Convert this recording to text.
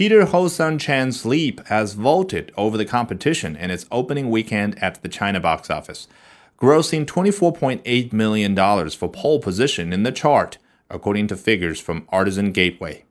Peter Ho-sun Chan's Leap has vaulted over the competition in its opening weekend at the China box office, grossing $24.8 million for pole position in the chart, according to figures from Artisan Gateway.